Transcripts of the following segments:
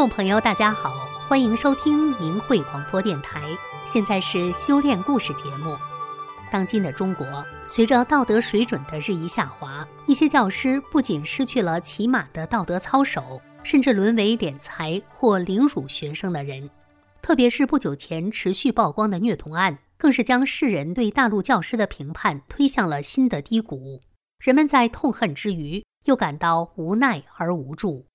众朋友，大家好，欢迎收听明慧广播电台。现在是修炼故事节目。当今的中国，随着道德水准的日益下滑，一些教师不仅失去了起码的道德操守，甚至沦为敛财或凌辱学生的人。特别是不久前持续曝光的虐童案，更是将世人对大陆教师的评判推向了新的低谷。人们在痛恨之余，又感到无奈而无助。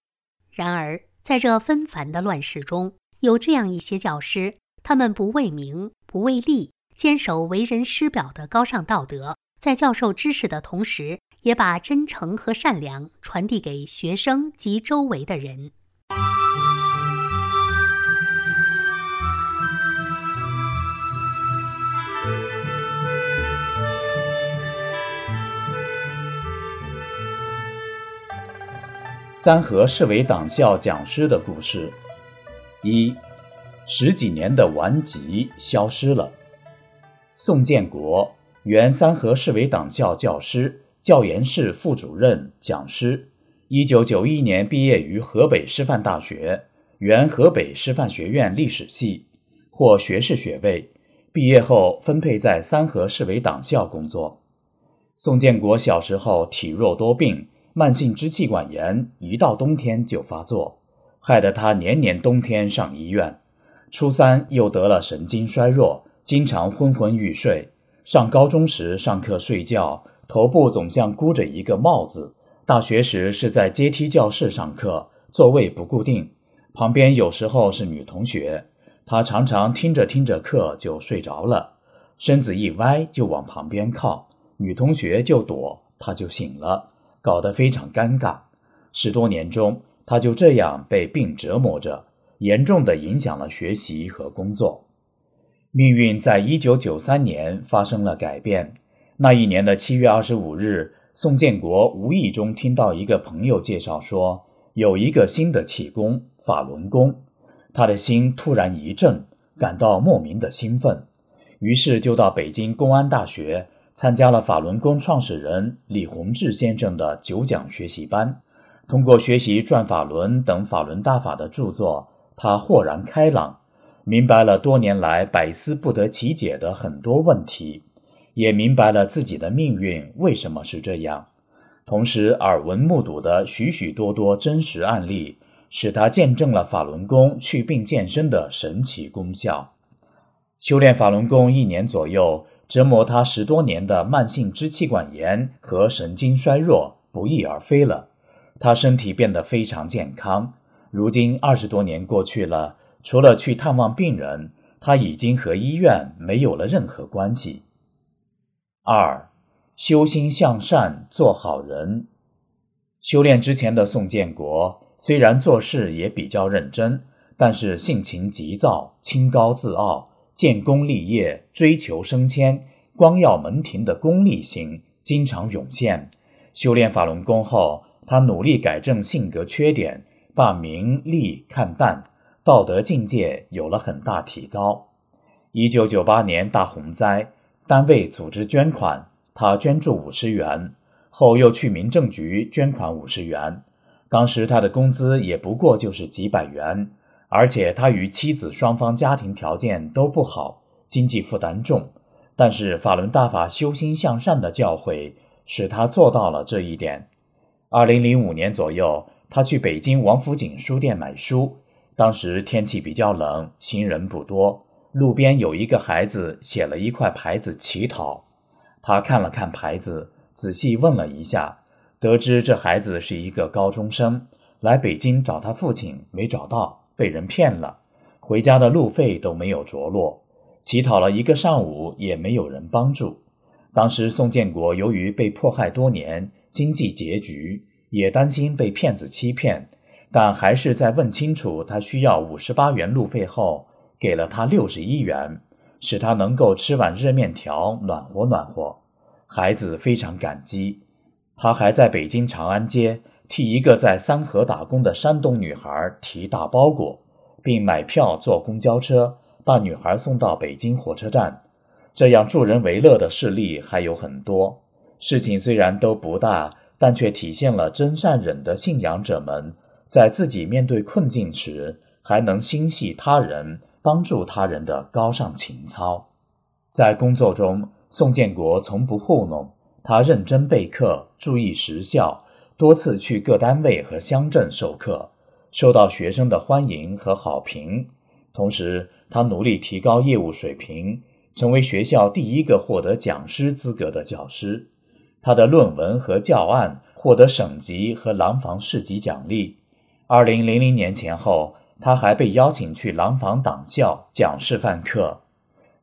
然而，在这纷繁的乱世中，有这样一些教师，他们不为名，不为利，坚守为人师表的高尚道德，在教授知识的同时，也把真诚和善良传递给学生及周围的人。三河市委党校讲师的故事：一，十几年的顽疾消失了。宋建国，原三河市委党校教师、教研室副主任、讲师。一九九一年毕业于河北师范大学，原河北师范学院历史系，获学士学位。毕业后分配在三河市委党校工作。宋建国小时候体弱多病。慢性支气管炎一到冬天就发作，害得他年年冬天上医院。初三又得了神经衰弱，经常昏昏欲睡。上高中时上课睡觉，头部总像箍着一个帽子。大学时是在阶梯教室上课，座位不固定，旁边有时候是女同学，他常常听着听着课就睡着了，身子一歪就往旁边靠，女同学就躲，他就醒了。搞得非常尴尬，十多年中，他就这样被病折磨着，严重的影响了学习和工作。命运在一九九三年发生了改变。那一年的七月二十五日，宋建国无意中听到一个朋友介绍说，有一个新的气功法轮功，他的心突然一震，感到莫名的兴奋，于是就到北京公安大学。参加了法轮功创始人李洪志先生的九讲学习班，通过学习《转法轮》等法轮大法的著作，他豁然开朗，明白了多年来百思不得其解的很多问题，也明白了自己的命运为什么是这样。同时，耳闻目睹的许许多多真实案例，使他见证了法轮功祛病健身的神奇功效。修炼法轮功一年左右。折磨他十多年的慢性支气管炎和神经衰弱不翼而飞了，他身体变得非常健康。如今二十多年过去了，除了去探望病人，他已经和医院没有了任何关系。二，修心向善，做好人。修炼之前的宋建国虽然做事也比较认真，但是性情急躁，清高自傲。建功立业、追求升迁、光耀门庭的功利心经常涌现。修炼法轮功后，他努力改正性格缺点，把名利看淡，道德境界有了很大提高。一九九八年大洪灾，单位组织捐款，他捐助五十元，后又去民政局捐款五十元。当时他的工资也不过就是几百元。而且他与妻子双方家庭条件都不好，经济负担重。但是法轮大法修心向善的教诲使他做到了这一点。二零零五年左右，他去北京王府井书店买书，当时天气比较冷，行人不多，路边有一个孩子写了一块牌子乞讨。他看了看牌子，仔细问了一下，得知这孩子是一个高中生，来北京找他父亲，没找到。被人骗了，回家的路费都没有着落，乞讨了一个上午也没有人帮助。当时宋建国由于被迫害多年，经济拮据，也担心被骗子欺骗，但还是在问清楚他需要五十八元路费后，给了他六十一元，使他能够吃碗热面条暖和暖和。孩子非常感激，他还在北京长安街。替一个在三河打工的山东女孩提大包裹，并买票坐公交车把女孩送到北京火车站。这样助人为乐的事例还有很多。事情虽然都不大，但却体现了真善忍的信仰者们在自己面对困境时还能心系他人、帮助他人的高尚情操。在工作中，宋建国从不糊弄，他认真备课，注意时效，多次去各单位和乡镇授课，受到学生的欢迎和好评。同时，他努力提高业务水平，成为学校第一个获得讲师资格的教师。他的论文和教案获得省级和廊坊市级奖励。二零零零年前后，他还被邀请去廊坊党校讲示范课。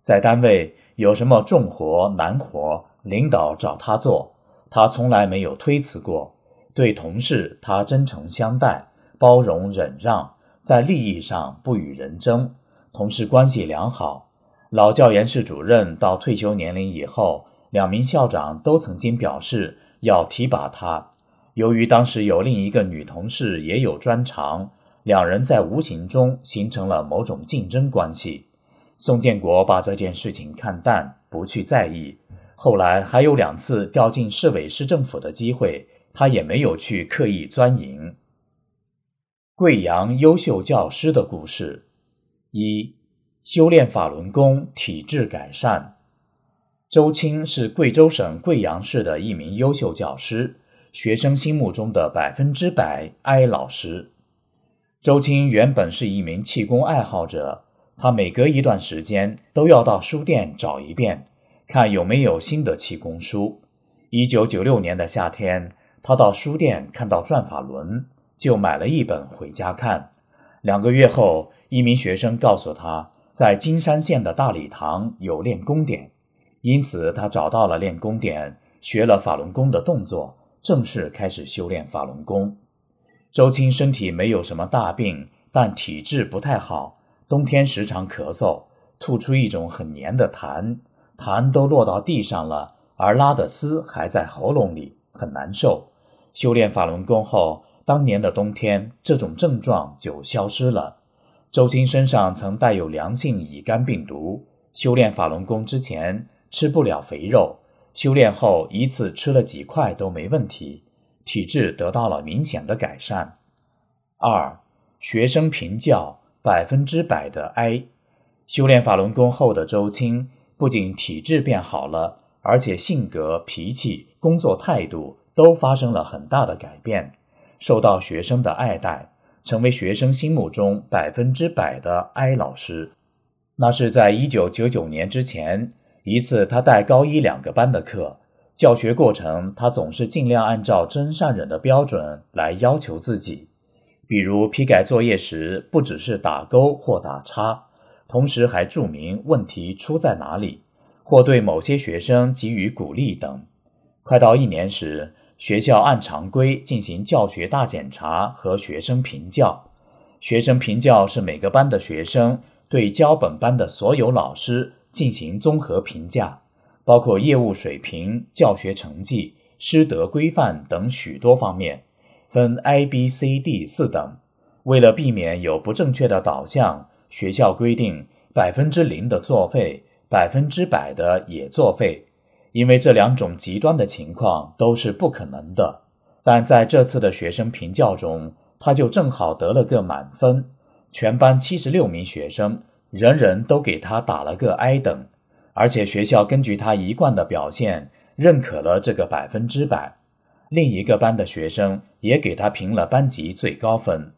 在单位有什么重活难活，领导找他做，他从来没有推辞过。对同事，他真诚相待，包容忍让，在利益上不与人争，同事关系良好。老教研室主任到退休年龄以后。两名校长都曾经表示要提拔他，由于当时有另一个女同事也有专长，两人在无形中形成了某种竞争关系。宋建国把这件事情看淡，不去在意。后来还有两次调进市委市政府的机会，他也没有去刻意钻营。贵阳优秀教师的故事：一、修炼法轮功，体质改善。周青是贵州省贵阳市的一名优秀教师，学生心目中的百分之百 I 老师。周青原本是一名气功爱好者，他每隔一段时间都要到书店找一遍，看有没有新的气功书。一九九六年的夏天，他到书店看到转法轮，就买了一本回家看。两个月后，一名学生告诉他，在金山县的大礼堂有练功点。因此，他找到了练功点，学了法轮功的动作，正式开始修炼法轮功。周青身体没有什么大病，但体质不太好，冬天时常咳嗽，吐出一种很黏的痰，痰都落到地上了，而拉的丝还在喉咙里，很难受。修炼法轮功后，当年的冬天，这种症状就消失了。周青身上曾带有良性乙肝病毒，修炼法轮功之前。吃不了肥肉，修炼后一次吃了几块都没问题，体质得到了明显的改善。二，学生评教百分之百的 A 修炼法轮功后的周青不仅体质变好了，而且性格、脾气、工作态度都发生了很大的改变，受到学生的爱戴，成为学生心目中百分之百的哀老师。那是在一九九九年之前。一次，他带高一两个班的课，教学过程他总是尽量按照真善忍的标准来要求自己。比如批改作业时，不只是打勾或打叉，同时还注明问题出在哪里，或对某些学生给予鼓励等。快到一年时，学校按常规进行教学大检查和学生评教。学生评教是每个班的学生对教本班的所有老师。进行综合评价，包括业务水平、教学成绩、师德规范等许多方面，分 A、B、C、D 四等。为了避免有不正确的导向，学校规定百分之零的作废，百分之百的也作废，因为这两种极端的情况都是不可能的。但在这次的学生评教中，他就正好得了个满分，全班七十六名学生。人人都给他打了个 I 等，而且学校根据他一贯的表现，认可了这个百分之百。另一个班的学生也给他评了班级最高分。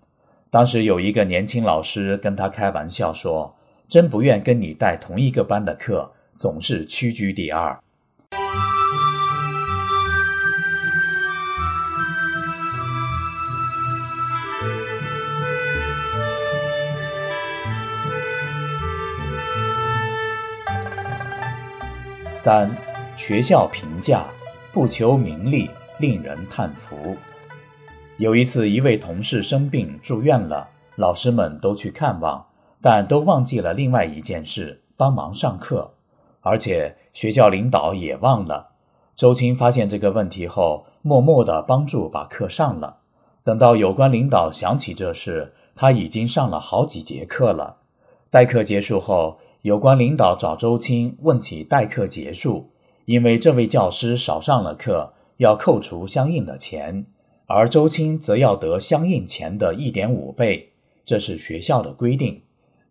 当时有一个年轻老师跟他开玩笑说：“真不愿跟你带同一个班的课，总是屈居第二。”三，学校评价不求名利，令人叹服。有一次，一位同事生病住院了，老师们都去看望，但都忘记了另外一件事——帮忙上课。而且学校领导也忘了。周青发现这个问题后，默默地帮助把课上了。等到有关领导想起这事，他已经上了好几节课了。代课结束后。有关领导找周青问起代课结束，因为这位教师少上了课，要扣除相应的钱。而周青则要得相应钱的一点五倍，这是学校的规定。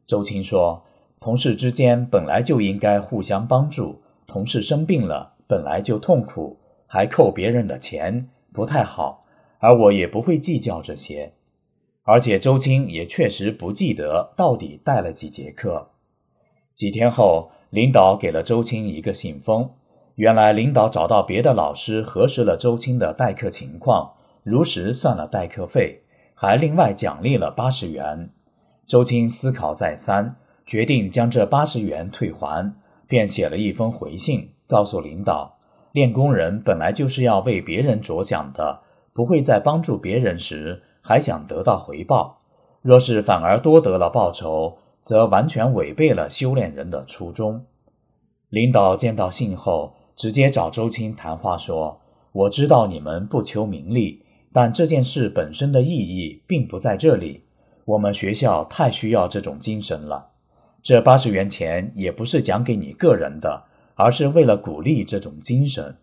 周青说：“同事之间本来就应该互相帮助，同事生病了本来就痛苦，还扣别人的钱，不太好。而我也不会计较这些。而且周青也确实不记得到底带了几节课。”几天后，领导给了周青一个信封。原来领导找到别的老师核实了周青的代课情况，如实算了代课费，还另外奖励了八十元。周青思考再三，决定将这八十元退还，便写了一封回信，告诉领导：练功人本来就是要为别人着想的，不会在帮助别人时还想得到回报。若是反而多得了报酬，则完全违背了修炼人的初衷。领导见到信后。直接找周青谈话说：“我知道你们不求名利，但这件事本身的意义并不在这里。我们学校太需要这种精神了。这八十元钱也不是奖给你个人的，而是为了鼓励这种精神。”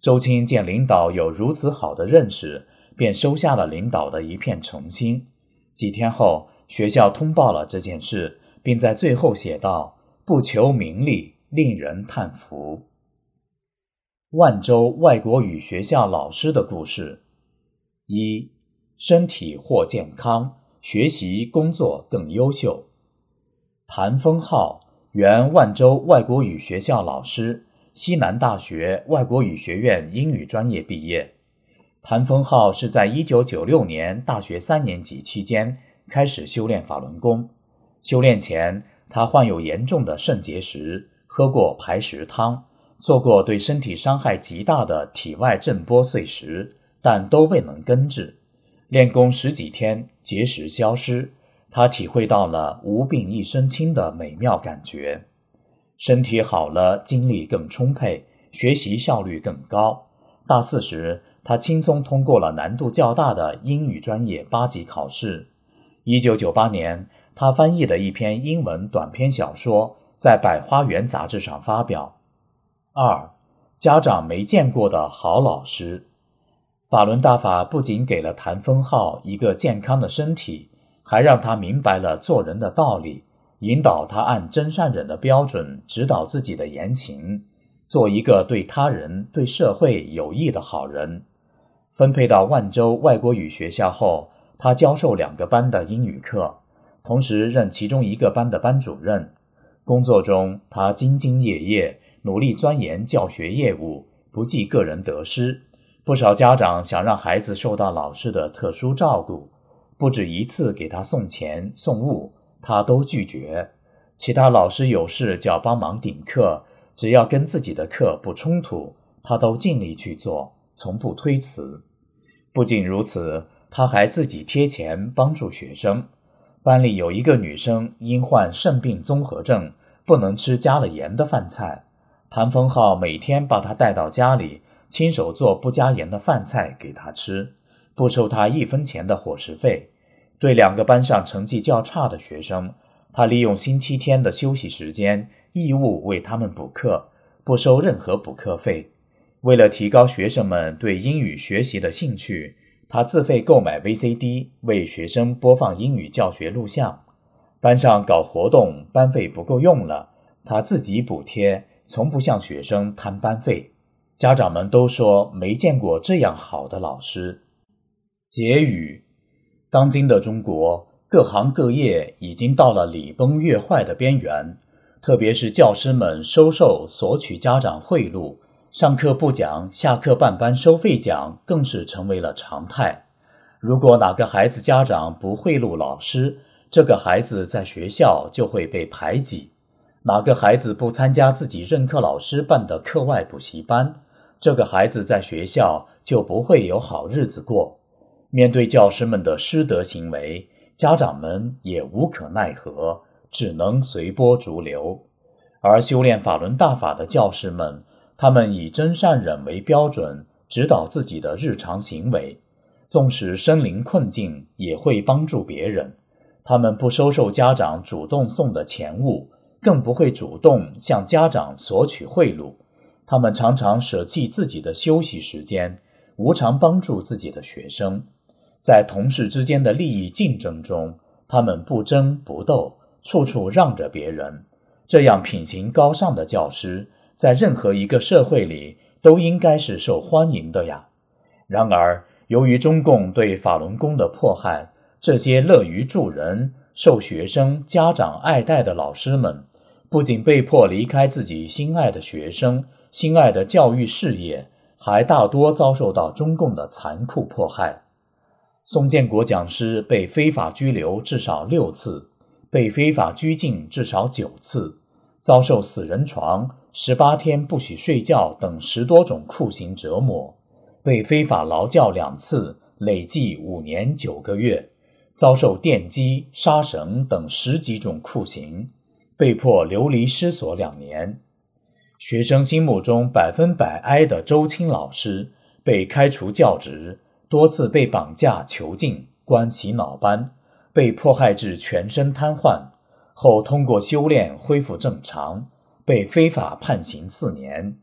周青见领导有如此好的认识，便收下了领导的一片诚心。几天后，学校通报了这件事，并在最后写道：“不求名利，令人叹服。”万州外国语学校老师的故事：一、身体或健康，学习工作更优秀。谭丰浩，原万州外国语学校老师，西南大学外国语学院英语专业毕业。谭丰浩是在一九九六年大学三年级期间开始修炼法轮功。修炼前，他患有严重的肾结石，喝过排石汤。做过对身体伤害极大的体外震波碎石，但都未能根治。练功十几天，结石消失，他体会到了无病一身轻的美妙感觉。身体好了，精力更充沛，学习效率更高。大四时，他轻松通过了难度较大的英语专业八级考试。一九九八年，他翻译的一篇英文短篇小说在《百花园》杂志上发表。二，家长没见过的好老师，法轮大法不仅给了谭峰浩一个健康的身体，还让他明白了做人的道理，引导他按真善忍的标准指导自己的言行，做一个对他人、对社会有益的好人。分配到万州外国语学校后，他教授两个班的英语课，同时任其中一个班的班主任。工作中，他兢兢业业。努力钻研教学业务，不计个人得失。不少家长想让孩子受到老师的特殊照顾，不止一次给他送钱送物，他都拒绝。其他老师有事叫帮忙顶课，只要跟自己的课不冲突，他都尽力去做，从不推辞。不仅如此，他还自己贴钱帮助学生。班里有一个女生因患肾病综合症，不能吃加了盐的饭菜。谭峰浩每天把她带到家里，亲手做不加盐的饭菜给她吃，不收他一分钱的伙食费。对两个班上成绩较差的学生，他利用星期天的休息时间，义务为他们补课，不收任何补课费。为了提高学生们对英语学习的兴趣，他自费购买 VCD 为学生播放英语教学录像。班上搞活动，班费不够用了，他自己补贴。从不向学生摊班费，家长们都说没见过这样好的老师。结语：当今的中国，各行各业已经到了礼崩乐坏的边缘，特别是教师们收受索取家长贿赂，上课不讲，下课办班收费讲，更是成为了常态。如果哪个孩子家长不贿赂老师，这个孩子在学校就会被排挤。哪个孩子不参加自己任课老师办的课外补习班，这个孩子在学校就不会有好日子过。面对教师们的失德行为，家长们也无可奈何，只能随波逐流。而修炼法轮大法的教师们，他们以真善忍为标准，指导自己的日常行为，纵使身临困境，也会帮助别人。他们不收受家长主动送的钱物。更不会主动向家长索取贿赂，他们常常舍弃自己的休息时间，无偿帮助自己的学生。在同事之间的利益竞争中，他们不争不斗，处处让着别人。这样品行高尚的教师，在任何一个社会里都应该是受欢迎的呀。然而，由于中共对法轮功的迫害，这些乐于助人、受学生家长爱戴的老师们，不仅被迫离开自己心爱的学生、心爱的教育事业，还大多遭受到中共的残酷迫害。宋建国讲师被非法拘留至少六次。被非法拘禁至少九次，遭受死人床、十八天不许睡觉等十多种酷刑折磨，被非法劳教两次，累计五年九个月，遭受电击、杀绳等十几种酷刑，被迫流离失所两年。学生心目中百分百哀的周青老师被开除教职，多次被绑架囚禁，关洗脑班。被迫害至全身瘫痪，后通过修炼恢复正常，被非法判刑四年。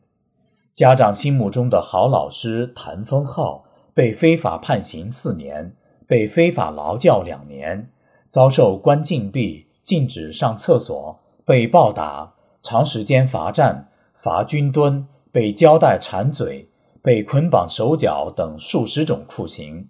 家长心目中的好老师谭峰浩被非法判刑四年，被非法劳教两年，遭受关禁闭、禁止上厕所、被暴打、长时间罚站、罚军蹲、被胶带缠嘴、被捆绑手脚等数十种酷刑。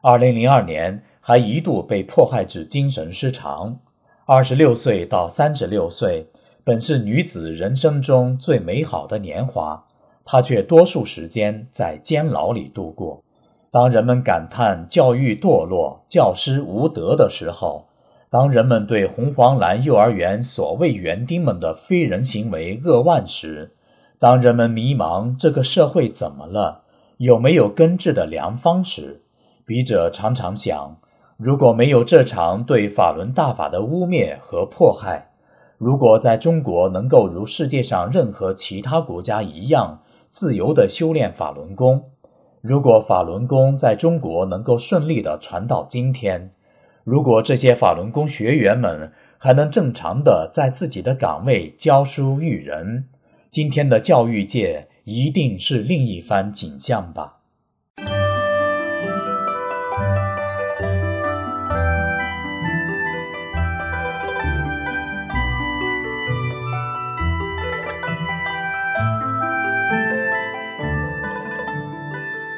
二零零二年。还一度被迫害至精神失常。二十六岁到三十六岁，本是女子人生中最美好的年华，她却多数时间在监牢里度过。当人们感叹教育堕落、教师无德的时候，当人们对红黄蓝幼儿园所谓园丁们的非人行为扼腕时，当人们迷茫这个社会怎么了，有没有根治的良方时，笔者常常想。如果没有这场对法轮大法的污蔑和迫害，如果在中国能够如世界上任何其他国家一样自由地修炼法轮功，如果法轮功在中国能够顺利地传到今天，如果这些法轮功学员们还能正常地在自己的岗位教书育人，今天的教育界一定是另一番景象吧。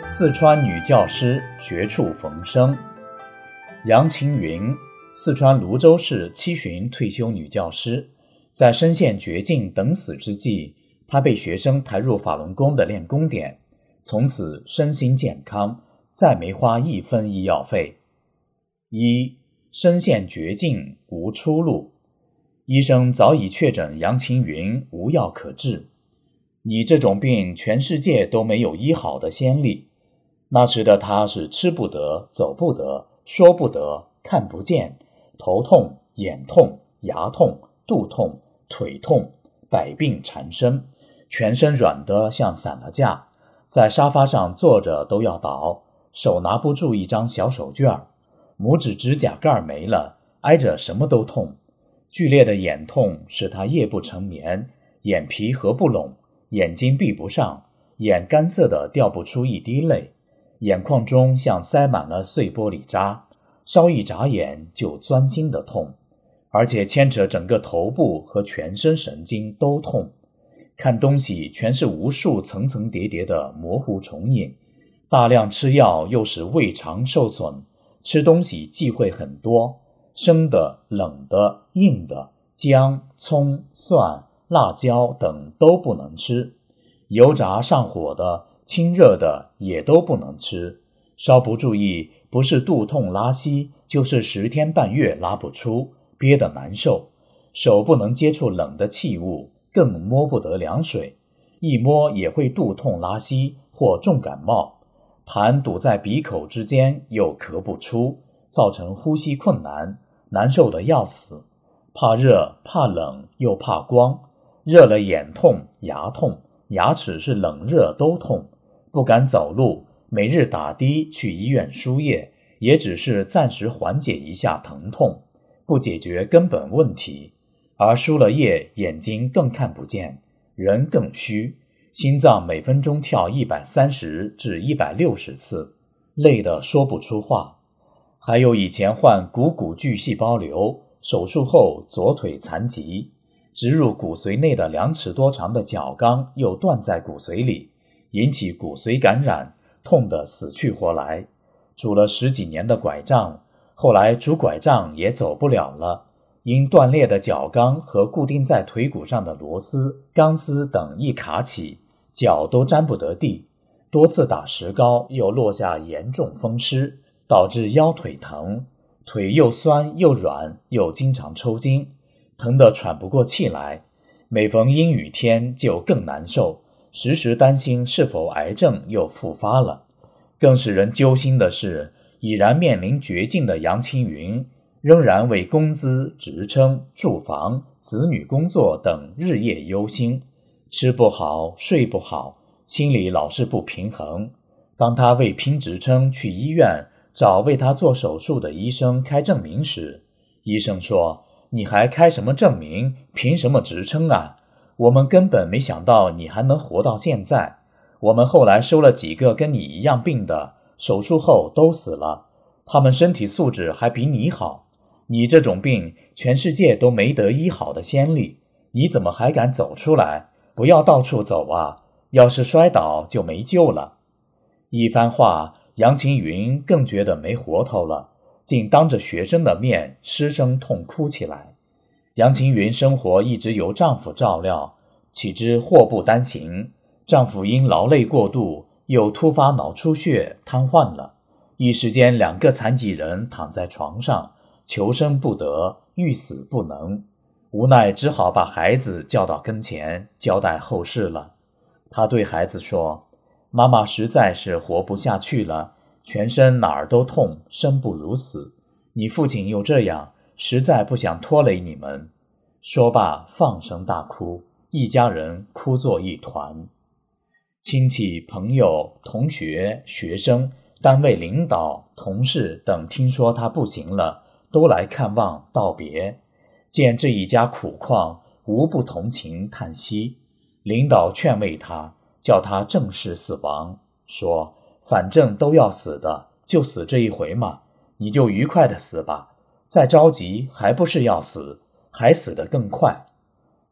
四川女教师绝处逢生。杨晴云，四川泸州市七旬退休女教师，在身陷绝境等死之际，他被学生抬入法轮功的练功点，从此身心健康，再没花一分医药费。一身陷绝境无出路，医生早已确诊杨晴云无药可治。你这种病，全世界都没有医好的先例。那时的他是吃不得、走不得、说不得、看不见，头痛、眼痛、牙痛、肚痛、腿痛，百病缠身，全身软得像散了架，在沙发上坐着都要倒，手拿不住一张小手绢儿，拇指指甲盖没了，挨着什么都痛，剧烈的眼痛使他夜不成眠，眼皮合不拢，眼睛闭不上，眼干涩的掉不出一滴泪。眼眶中像塞满了碎玻璃渣，稍一眨眼就钻心的痛，而且牵扯整个头部和全身神经都痛。看东西全是无数层层叠叠的模糊重影。大量吃药又使胃肠受损，吃东西忌讳很多，生的、冷的、硬的，姜、葱、蒜、辣椒等都不能吃，油炸上火的。清热的也都不能吃，稍不注意，不是肚痛拉稀，就是十天半月拉不出，憋得难受。手不能接触冷的器物，更摸不得凉水，一摸也会肚痛拉稀或重感冒。痰堵在鼻口之间，又咳不出，造成呼吸困难，难受的要死。怕热，怕冷，又怕光，热了眼痛、牙痛，牙齿是冷热都痛。不敢走路，每日打的去医院输液，也只是暂时缓解一下疼痛，不解决根本问题。而输了液，眼睛更看不见，人更虚，心脏每分钟跳一百三十至一百六十次，累得说不出话。还有以前患股骨巨细胞瘤，手术后左腿残疾，植入骨髓内的两尺多长的角钢又断在骨髓里，引起骨髓感染，痛得死去活来。拄了十几年的拐杖，后来拄拐杖也走不了了，因断裂的脚钢和固定在腿骨上的螺丝、钢丝等一卡起，脚都沾不得地。多次打石膏，又落下严重风湿。导致腰腿疼，腿又酸又软，又经常抽筋，疼得喘不过气来。每逢阴雨天就更难受，时时担心是否癌症又复发了。更使人揪心的是，已然面临绝境的杨青云，仍然为工资、职称、住房、子女工作等日夜忧心，吃不好，睡不好，心里老是不平衡。当他为拼职称去医院。找为他做手术的医生开证明时，医生说：“你还开什么证明？凭什么职称啊？我们根本没想到你还能活到现在。我们后来收了几个跟你一样病的，手术后都死了，他们身体素质还比你好。你这种病，全世界都没得医好的先例，你怎么还敢走出来？不要到处走啊！要是摔倒就没救了。”一番话。杨晴云更觉得没活头了，竟当着学生的面失声痛哭起来。杨晴云生活一直由丈夫照料，岂知祸不单行，丈夫因劳累过度，又突发脑出血瘫痪了。一时间，两个残疾人躺在床上，求生不得，欲死不能，无奈只好把孩子叫到跟前，交代后事了。他对孩子说。妈妈实在是活不下去了，全身哪儿都痛，生不如死。你父亲又这样，实在不想拖累你们。说罢，放声大哭，一家人哭作一团。亲戚、朋友、同学、学生、单位领导、同事等听说他不行了，都来看望道别。见这一家苦况，无不同情叹息。领导劝慰他。叫他正视死亡，说：“反正都要死的，就死这一回嘛，你就愉快的死吧。再着急，还不是要死，还死得更快。”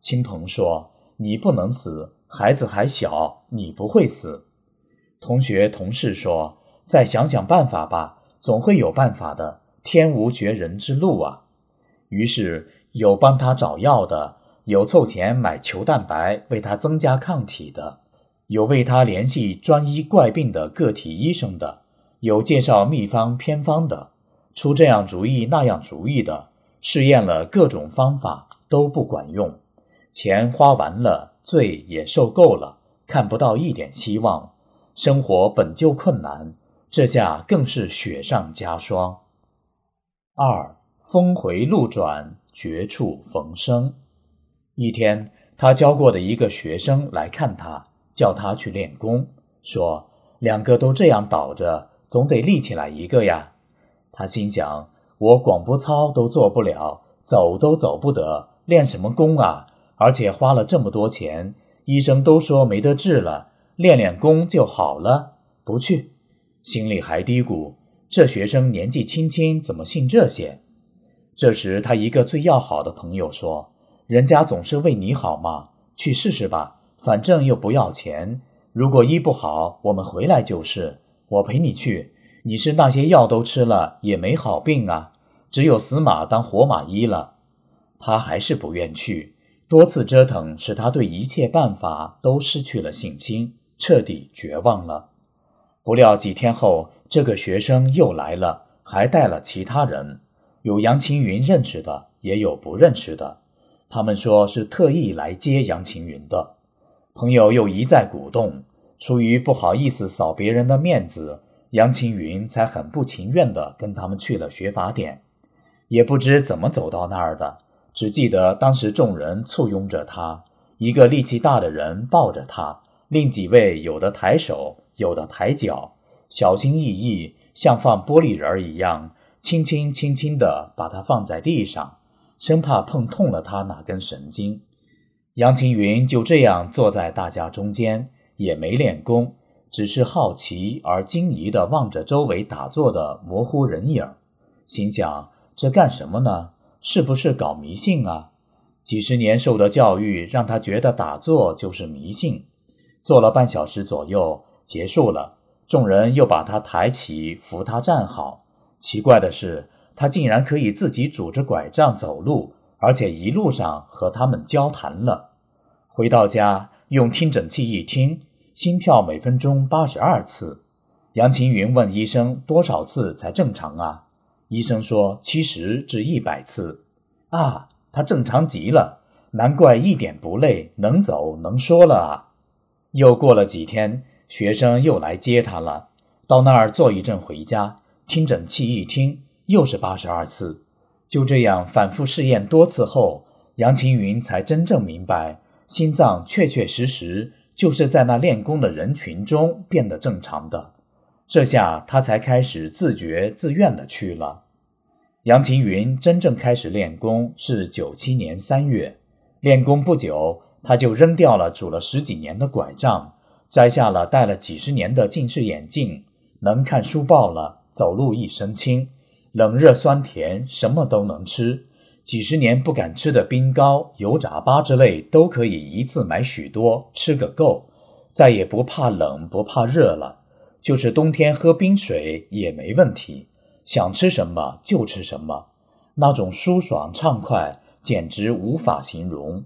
亲朋说：“你不能死，孩子还小，你不会死。”同学同事说：“再想想办法吧，总会有办法的。天无绝人之路啊。”于是有帮他找药的，有凑钱买球蛋白为他增加抗体的。有为他联系专医怪病的个体医生的，有介绍秘方偏方的，出这样主意那样主意的，试验了各种方法都不管用，钱花完了，罪也受够了，看不到一点希望，生活本就困难，这下更是雪上加霜。二峰回路转，绝处逢生。一天，他教过的一个学生来看他。叫他去练功，说两个都这样倒着，总得立起来一个呀。他心想：我广播操都做不了，走都走不得，练什么功啊？而且花了这么多钱，医生都说没得治了，练练功就好了，不去。心里还嘀咕：这学生年纪轻轻，怎么信这些？这时，他一个最要好的朋友说：“人家总是为你好嘛，去试试吧。”反正又不要钱，如果医不好，我们回来就是。我陪你去。你是那些药都吃了，也没好病啊，只有死马当活马医了。他还是不愿去，多次折腾使他对一切办法都失去了信心，彻底绝望了。不料几天后，这个学生又来了，还带了其他人，有杨青云认识的，也有不认识的。他们说是特意来接杨青云的。朋友又一再鼓动，出于不好意思扫别人的面子，杨青云才很不情愿地跟他们去了学法典。也不知怎么走到那儿的，只记得当时众人簇拥着他，一个力气大的人抱着他，另几位有的抬手，有的抬脚，小心翼翼，像放玻璃人儿一样，轻轻轻轻地把它放在地上，生怕碰痛了他哪根神经。杨晴云就这样坐在大家中间，也没练功，只是好奇而惊疑地望着周围打坐的模糊人影，心想：这干什么呢？是不是搞迷信啊？几十年受的教育让他觉得打坐就是迷信。坐了半小时左右，结束了，众人又把他抬起，扶他站好。奇怪的是，他竟然可以自己拄着拐杖走路，而且一路上和他们交谈了。回到家，用听诊器一听，心跳每分钟八十二次。杨晴云问医生：“多少次才正常啊？”医生说：“七十至一百次。”啊，他正常极了，难怪一点不累，能走能说了啊。又过了几天，学生又来接他了。到那儿坐一阵，回家听诊器一听，又是八十二次。就这样反复试验多次后，杨晴云才真正明白，心脏确确实实就是在那练功的人群中变得正常的。这下他才开始自觉自愿的去了。杨晴云真正开始练功是九七年三月，练功不久。他就扔掉了拄了十几年的拐杖，摘下了戴了几十年的近视眼镜，能看书报了，走路一身轻，冷热酸甜什么都能吃，几十年不敢吃的冰糕、油炸粑之类都可以一次买许多吃个够，再也不怕冷不怕热了，就是冬天喝冰水也没问题，想吃什么就吃什么，那种舒爽畅快简直无法形容。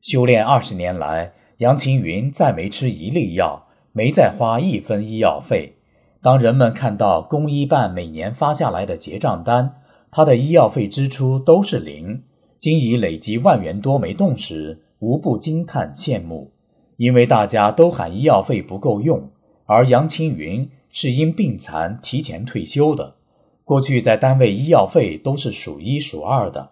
修炼二十年来，杨晴云再没吃一粒药，没再花一分医药费。当人们看到公医办每年发下来的结账单，他的医药费支出都是零，今已累积万元多没动时，无不惊叹羡慕。因为大家都喊医药费不够用，而杨青云是因病残提前退休的，过去在单位医药费都是数一数二的。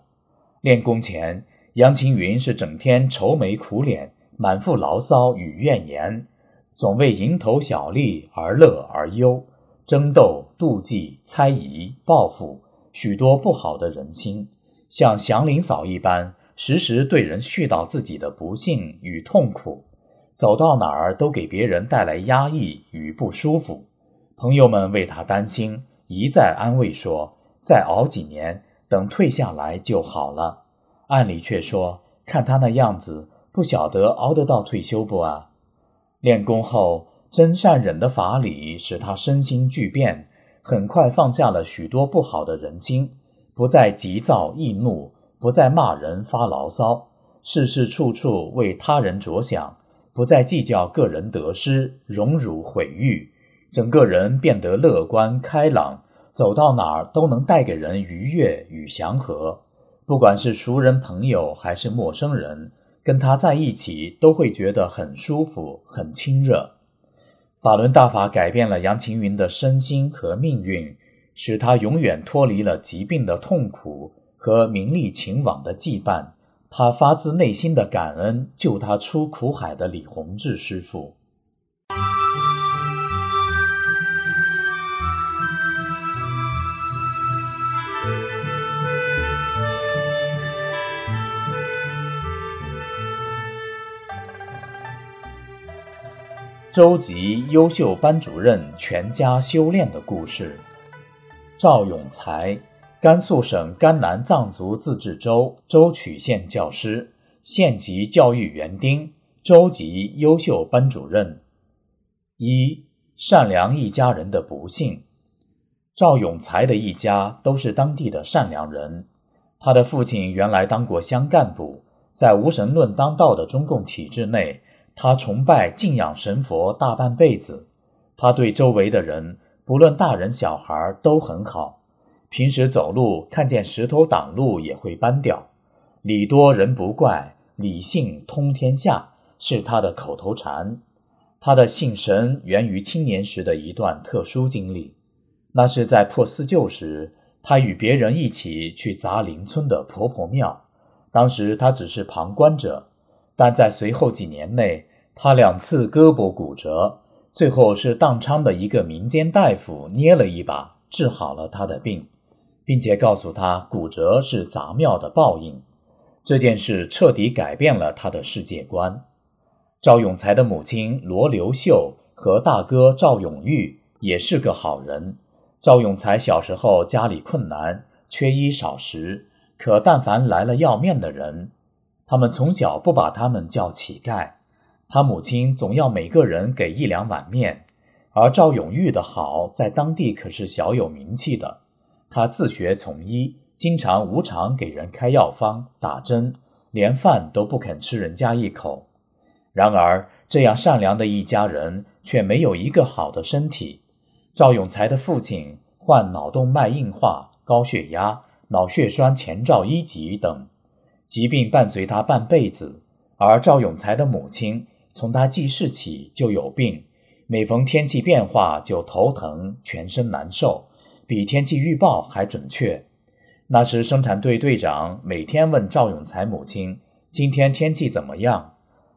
练功前。杨晴云是整天愁眉苦脸，满腹牢骚与怨言，总为蝇头小利而乐而忧，争斗、妒忌、猜疑、报复，许多不好的人心，像祥林嫂一般，时时对人絮叨自己的不幸与痛苦，走到哪儿都给别人带来压抑与不舒服。朋友们为他担心，一再安慰说：“再熬几年，等退下来就好了。”按理却说：“看他那样子，不晓得熬得到退休不啊？”练功后，真善忍的法理使他身心巨变，很快放下了许多不好的人心，不再急躁易怒，不再骂人发牢骚，事事处处为他人着想，不再计较个人得失、荣辱毁誉，整个人变得乐观开朗，走到哪儿都能带给人愉悦与祥和。不管是熟人朋友还是陌生人，跟他在一起都会觉得很舒服、很亲热。法轮大法改变了杨晴云的身心和命运，使他永远脱离了疾病的痛苦和名利情网的羁绊。他发自内心的感恩救他出苦海的李洪志师傅。周吉优秀班主任全家修炼的故事。赵永才，甘肃省甘南藏族自治州舟曲县教师，县级教育园丁，州级优秀班主任。一善良一家人的不幸。赵永才的一家都是当地的善良人。他的父亲原来当过乡干部，在无神论当道的中共体制内。他崇拜敬仰神佛大半辈子，他对周围的人，不论大人小孩都很好。平时走路看见石头挡路也会搬掉。礼多人不怪，理性通天下是他的口头禅。他的信神源于青年时的一段特殊经历，那是在破四旧时，他与别人一起去砸邻村的婆婆庙。当时他只是旁观者，但在随后几年内。他两次胳膊骨折，最后是当昌的一个民间大夫捏了一把，治好了他的病，并且告诉他骨折是杂庙的报应。这件事彻底改变了他的世界观。赵永才的母亲罗留秀和大哥赵永玉也是个好人。赵永才小时候家里困难，缺衣少食，可但凡来了要面的人，他们从小不把他们叫乞丐，他母亲总要每个人给一两碗面。而赵永玉的好在当地可是小有名气的，他自学从医，经常无偿给人开药方、打针，连饭都不肯吃人家一口。然而，这样善良的一家人却没有一个好的身体。赵永才的父亲患脑动脉硬化、高血压、脑血栓前兆一级等疾病，伴随他半辈子。而赵永才的母亲从他记事起就有病，每逢天气变化就头疼、全身难受，比天气预报还准确。那时，生产队队长每天问赵永才母亲：“今天天气怎么样？”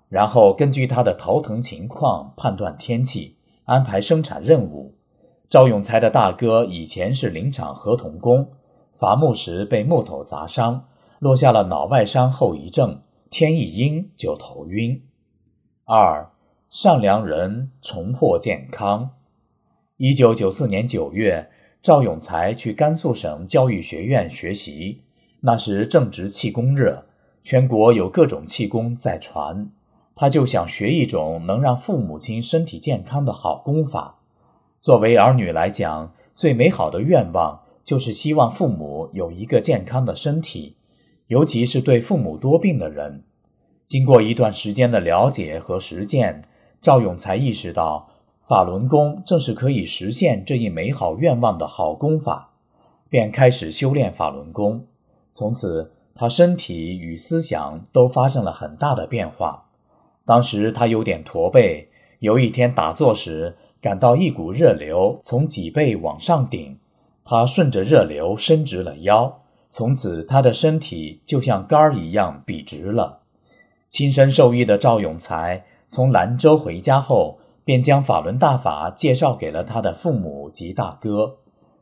然后根据他的头疼情况判断天气，安排生产任务。赵永才的大哥以前是林场合同工，伐木时被木头砸伤，落下了脑外伤后遗症，天一阴就头晕。二，善良人重获健康。一九九四年九月，赵永才去甘肃省教育学院学习，那时正值气功热，全国有各种气功在传。他就想学一种能让父母亲身体健康的好功法。作为儿女来讲，最美好的愿望就是希望父母有一个健康的身体，尤其是对父母多病的人。经过一段时间的了解和实践，赵勇才意识到法轮功正是可以实现这一美好愿望的好功法，便开始修炼法轮功。从此，他身体与思想都发生了很大的变化。当时他有点驼背，有一天打坐时，感到一股热流从脊背往上顶，他顺着热流伸直了腰，从此他的身体就像杆儿一样笔直了。亲身受益的赵永才从兰州回家后，便将法轮大法介绍给了他的父母及大哥。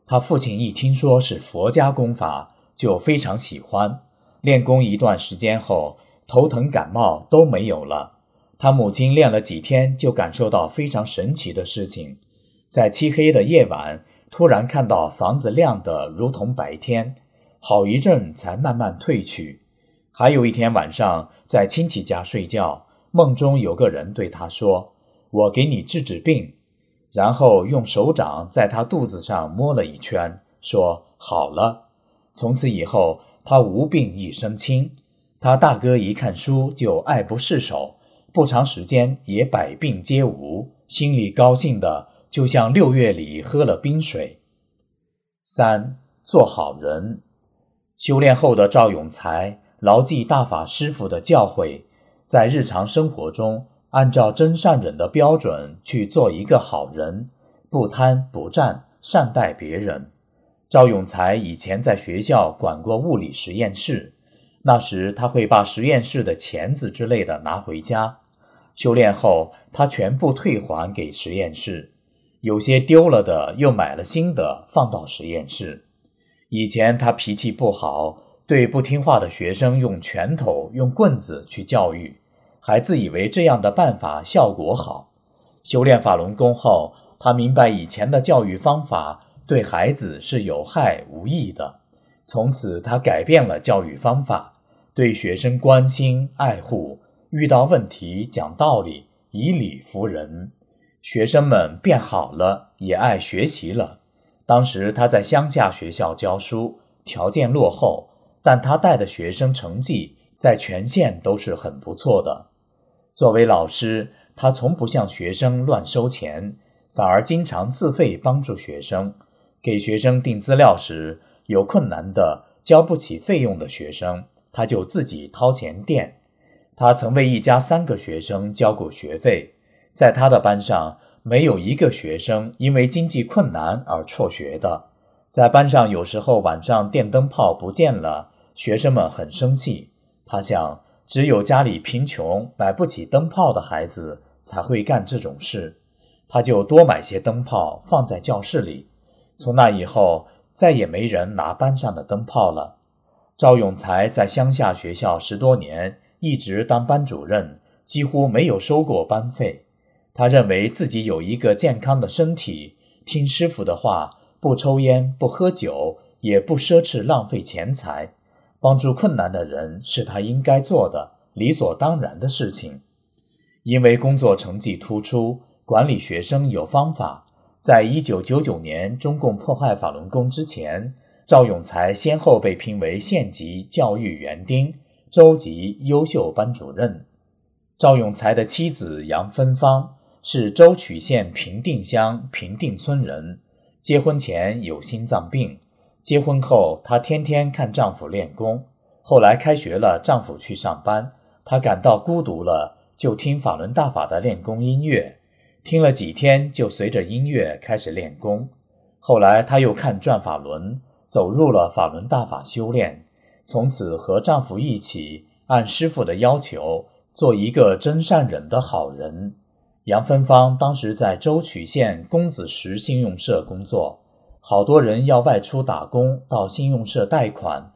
他父亲一听说是佛家功法，就非常喜欢。练功一段时间后，头疼感冒都没有了。他母亲练了几天，就感受到非常神奇的事情，在漆黑的夜晚，突然看到房子亮得如同白天，好一阵才慢慢退去。还有一天晚上，在亲戚家睡觉，梦中有个人对他说：“我给你治治病。”然后用手掌在他肚子上摸了一圈，说：“好了。”从此以后，他无病一身轻。他大哥一看书就爱不释手。不长时间也百病皆无，心里高兴的就像六月里喝了冰水。三做好人，修炼后的赵永才牢记大法师傅的教诲，在日常生活中按照真善忍的标准去做一个好人，不贪不占，善待别人。赵永才以前在学校管过物理实验室，那时他会把实验室的钳子之类的拿回家。修炼后，他全部退还给实验室，有些丢了的又买了新的放到实验室。以前他脾气不好，对不听话的学生用拳头、用棍子去教育，还自以为这样的办法效果好。修炼法轮功后，他明白以前的教育方法对孩子是有害无益的，从此他改变了教育方法，对学生关心爱护。遇到问题讲道理，以理服人，学生们变好了，也爱学习了。当时他在乡下学校教书，条件落后，但他带的学生成绩在全县都是很不错的。作为老师，他从不向学生乱收钱，反而经常自费帮助学生。给学生订资料时，有困难的交不起费用的学生，他就自己掏钱垫。他曾为一家三个学生交过学费，在他的班上没有一个学生因为经济困难而辍学的。在班上有时候晚上电灯泡不见了，学生们很生气。他想，只有家里贫穷买不起灯泡的孩子才会干这种事，他就多买些灯泡放在教室里。从那以后，再也没人拿班上的灯泡了。赵永才在乡下学校十多年，一直当班主任，几乎没有收过班费。他认为自己有一个健康的身体，听师傅的话，不抽烟，不喝酒，也不奢侈浪费钱财。帮助困难的人是他应该做的、理所当然的事情。因为工作成绩突出，管理学生有方法。在一九九九年中共迫害法轮功之前，赵永才先后被评为县级教育园丁、州级优秀班主任。赵永才的妻子杨芬芳是舟曲县平定乡平定村人，结婚前有心脏病。结婚后，她天天看丈夫练功。后来开学了，丈夫去上班，她感到孤独了，就听法轮大法的练功音乐。听了几天，就随着音乐开始练功。后来，她又看转法轮，走入了法轮大法修炼。从此和丈夫一起，按师傅的要求，做一个真善忍的好人。杨芬芳当时在舟曲县公子石信用社工作。好多人要外出打工，到信用社贷款。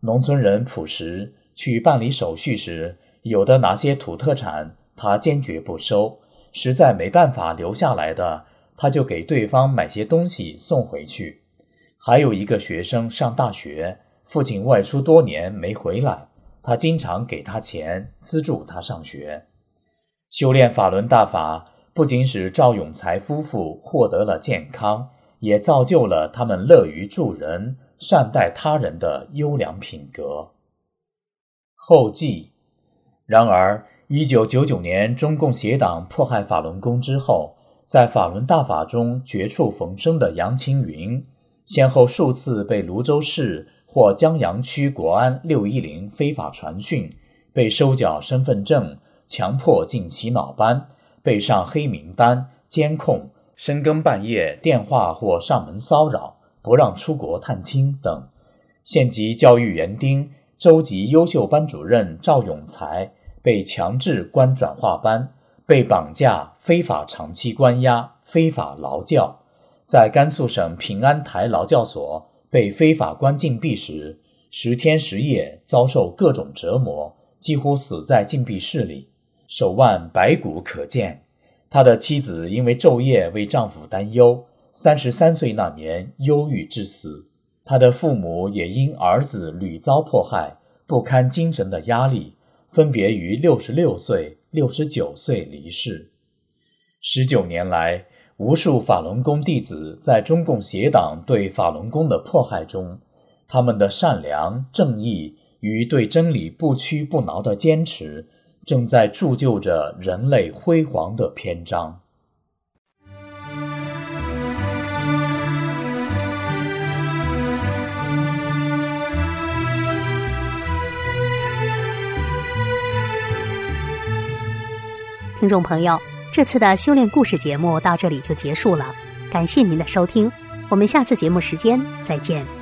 农村人朴实，去办理手续时，有的拿些土特产，他坚决不收。实在没办法留下来的，他就给对方买些东西送回去。还有一个学生上大学，父亲外出多年没回来，他经常给他钱资助他上学。修炼法轮大法，不仅使赵永才夫妇获得了健康。也造就了他们乐于助人、善待他人的优良品格。后记：然而，一九九九年中共协党迫害法轮功之后，在法轮大法中绝处逢生的杨青云，先后数次被泸州市或江阳区国安六一零非法传讯，被收缴身份证，强迫进洗脑班，被上黑名单、监控。深更半夜电话或上门骚扰，不让出国探亲等。县级教育园丁、州级优秀班主任赵永才被强制关转化班，被绑架、非法长期关押、非法劳教，在甘肃省平安台劳教所被非法关禁闭时，十天十夜遭受各种折磨，几乎死在禁闭室里，手腕白骨可见。他的妻子因为昼夜为丈夫担忧，三十三岁那年忧郁致死。他的父母也因儿子屡遭迫害，不堪精神的压力，分别于六十六岁、六十九岁离世。十九年来，无数法轮功弟子在中共邪党对法轮功的迫害中，他们的善良、正义与对真理不屈不挠的坚持。正在铸就着人类辉煌的篇章。听众朋友，这次的修炼故事节目到这里就结束了，感谢您的收听，我们下次节目时间再见。